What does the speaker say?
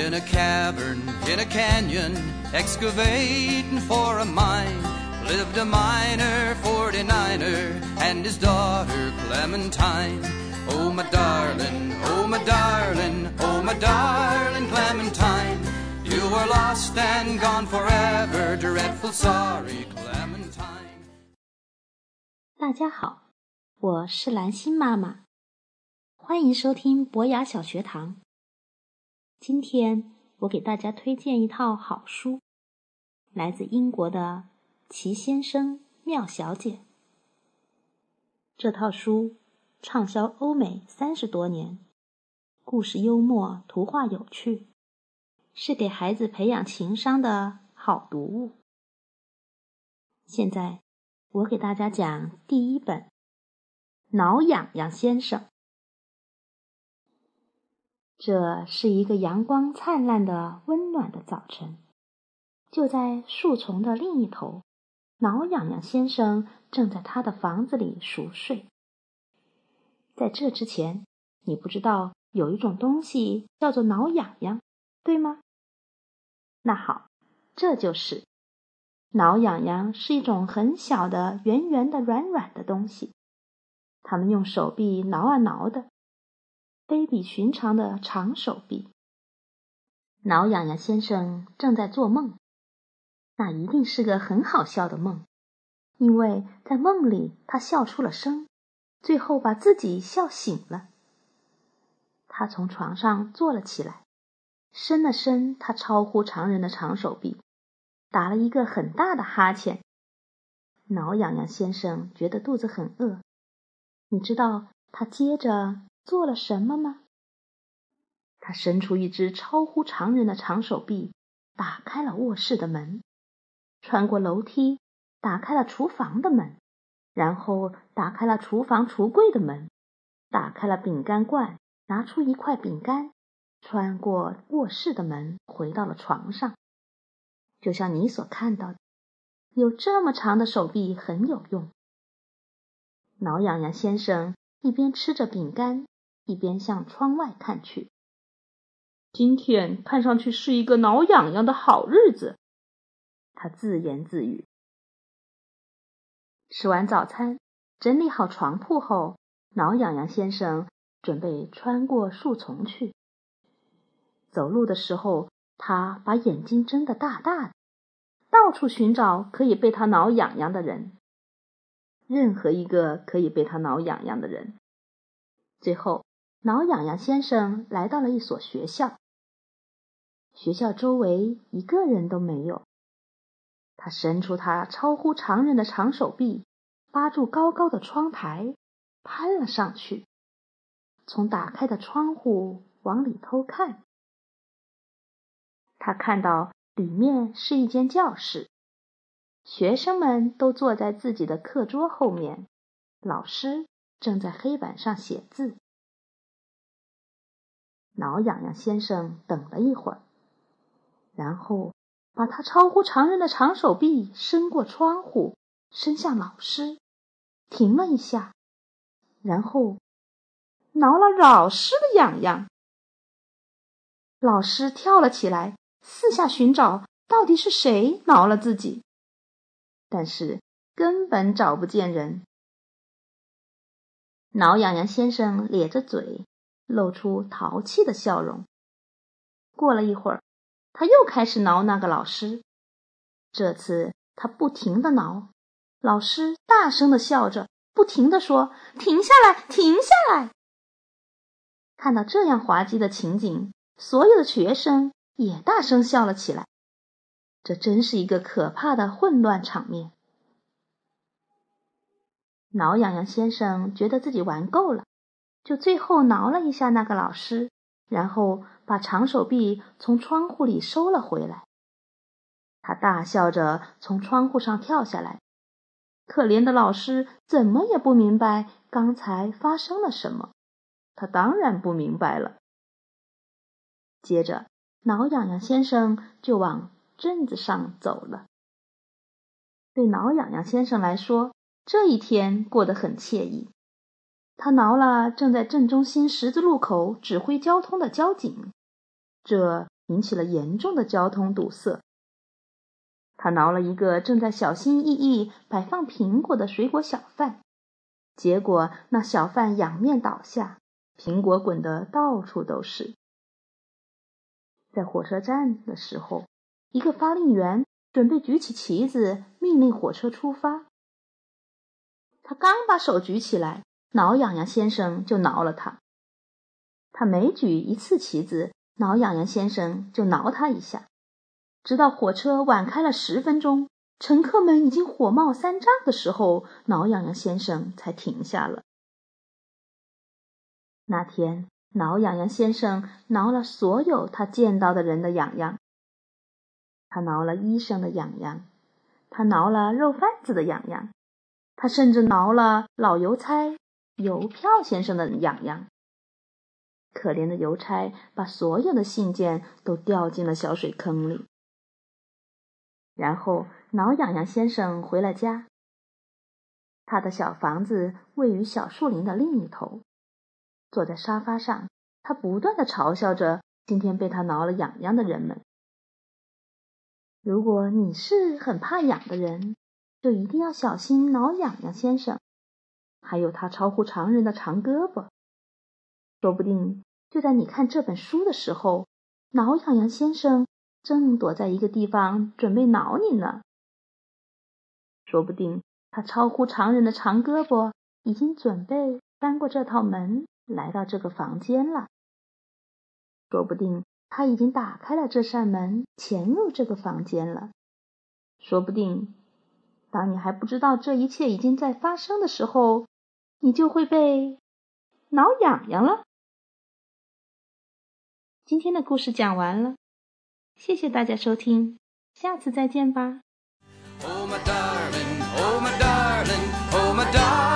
In a cavern, in a canyon, excavating for a mine, lived a miner, 49er, and his daughter Clementine. Oh, my darling, oh, my darling, oh, my darling Clementine. You are lost and gone forever, dreadful sorry, Clementine. 大家好，我是蓝心妈妈，欢迎收听博雅小学堂。 今天我给大家推荐一套好书，来自英国的《齐先生妙小姐》。这套书畅销欧美三十多年，故事幽默，图画有趣，是给孩子培养情商的好读物。现在我给大家讲第一本《挠痒痒先生》。这是一个阳光灿烂的温暖的早晨，就在树丛的另一头，挠痒痒先生正在他的房子里熟睡。在这之前，你不知道有一种东西叫做挠痒痒，对吗？那好，这就是挠痒痒，是一种很小的、圆圆的、软软的东西，他们用手臂挠啊挠的。非比寻常的长手臂。挠痒痒先生正在做梦，那一定是个很好笑的梦，因为在梦里他笑出了声，最后把自己笑醒了。他从床上坐了起来，伸了伸他超乎常人的长手臂，打了一个很大的哈欠。挠痒痒先生觉得肚子很饿，你知道他接着。做了什么吗？他伸出一只超乎常人的长手臂，打开了卧室的门，穿过楼梯，打开了厨房的门，然后打开了厨房橱柜的门，打开了饼干罐，拿出一块饼干，穿过卧室的门，回到了床上。就像你所看到的，有这么长的手臂很有用。挠痒痒先生一边吃着饼干。一边向窗外看去。今天看上去是一个挠痒痒的好日子，他自言自语。吃完早餐，整理好床铺后，挠痒痒先生准备穿过树丛去。走路的时候，他把眼睛睁得大大的，到处寻找可以被他挠痒痒的人，任何一个可以被他挠痒痒的人。最后。挠痒痒先生来到了一所学校。学校周围一个人都没有。他伸出他超乎常人的长手臂，扒住高高的窗台，攀了上去，从打开的窗户往里偷看。他看到里面是一间教室，学生们都坐在自己的课桌后面，老师正在黑板上写字。挠痒痒先生等了一会儿，然后把他超乎常人的长手臂伸过窗户，伸向老师，停了一下，然后挠了老师的痒痒。老师跳了起来，四下寻找，到底是谁挠了自己，但是根本找不见人。挠痒痒先生咧着嘴。露出淘气的笑容。过了一会儿，他又开始挠那个老师。这次他不停的挠，老师大声的笑着，不停的说：“停下来，停下来！”看到这样滑稽的情景，所有的学生也大声笑了起来。这真是一个可怕的混乱场面。挠痒痒先生觉得自己玩够了。就最后挠了一下那个老师，然后把长手臂从窗户里收了回来。他大笑着从窗户上跳下来。可怜的老师怎么也不明白刚才发生了什么。他当然不明白了。接着，挠痒痒先生就往镇子上走了。对挠痒痒先生来说，这一天过得很惬意。他挠了正在镇中心十字路口指挥交通的交警，这引起了严重的交通堵塞。他挠了一个正在小心翼翼摆放苹果的水果小贩，结果那小贩仰面倒下，苹果滚得到处都是。在火车站的时候，一个发令员准备举起旗子，命令火车出发。他刚把手举起来，挠痒痒先生就挠了他。他每举一次旗子，挠痒痒先生就挠他一下。直到火车晚开了十分钟，乘客们已经火冒三丈的时候，挠痒痒先生才停下了。那天，挠痒痒先生挠了所有他见到的人的痒痒。他挠了医生的痒痒，他挠了肉贩子的痒痒，他甚至挠了老邮差邮票先生的痒痒。可怜的邮差把所有的信件都掉进了小水坑里。然后，挠痒痒先生回了家。他的小房子位于小树林的另一头。坐在沙发上，他不断的嘲笑着今天被他挠了痒痒的人们。如果你是很怕痒的人，就一定要小心挠痒痒先生，还有他超乎常人的长胳膊。说不定就在你看这本书的时候，挠痒痒先生。正躲在一个地方准备挠你呢。说不定他超乎常人的长胳膊已经准备翻过这套门来到这个房间了。说不定他已经打开了这扇门潜入这个房间了。说不定当你还不知道这一切已经在发生的时候，你就会被挠痒痒了。今天的故事讲完了。谢谢大家收听，下次再见吧。Oh my darling, oh my darling, oh my darling.